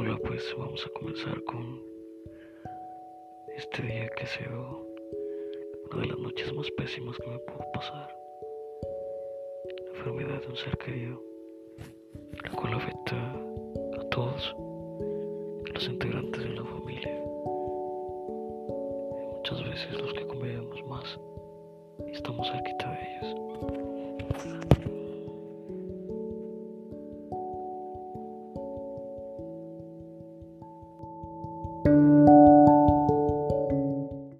Hola, pues vamos a comenzar con este día que ha sido una de las noches más pésimas que me pudo pasar. La enfermedad de un ser querido, la cual afecta a todos los integrantes de la familia. Y muchas veces los que convivimos más estamos cerquita de ellos.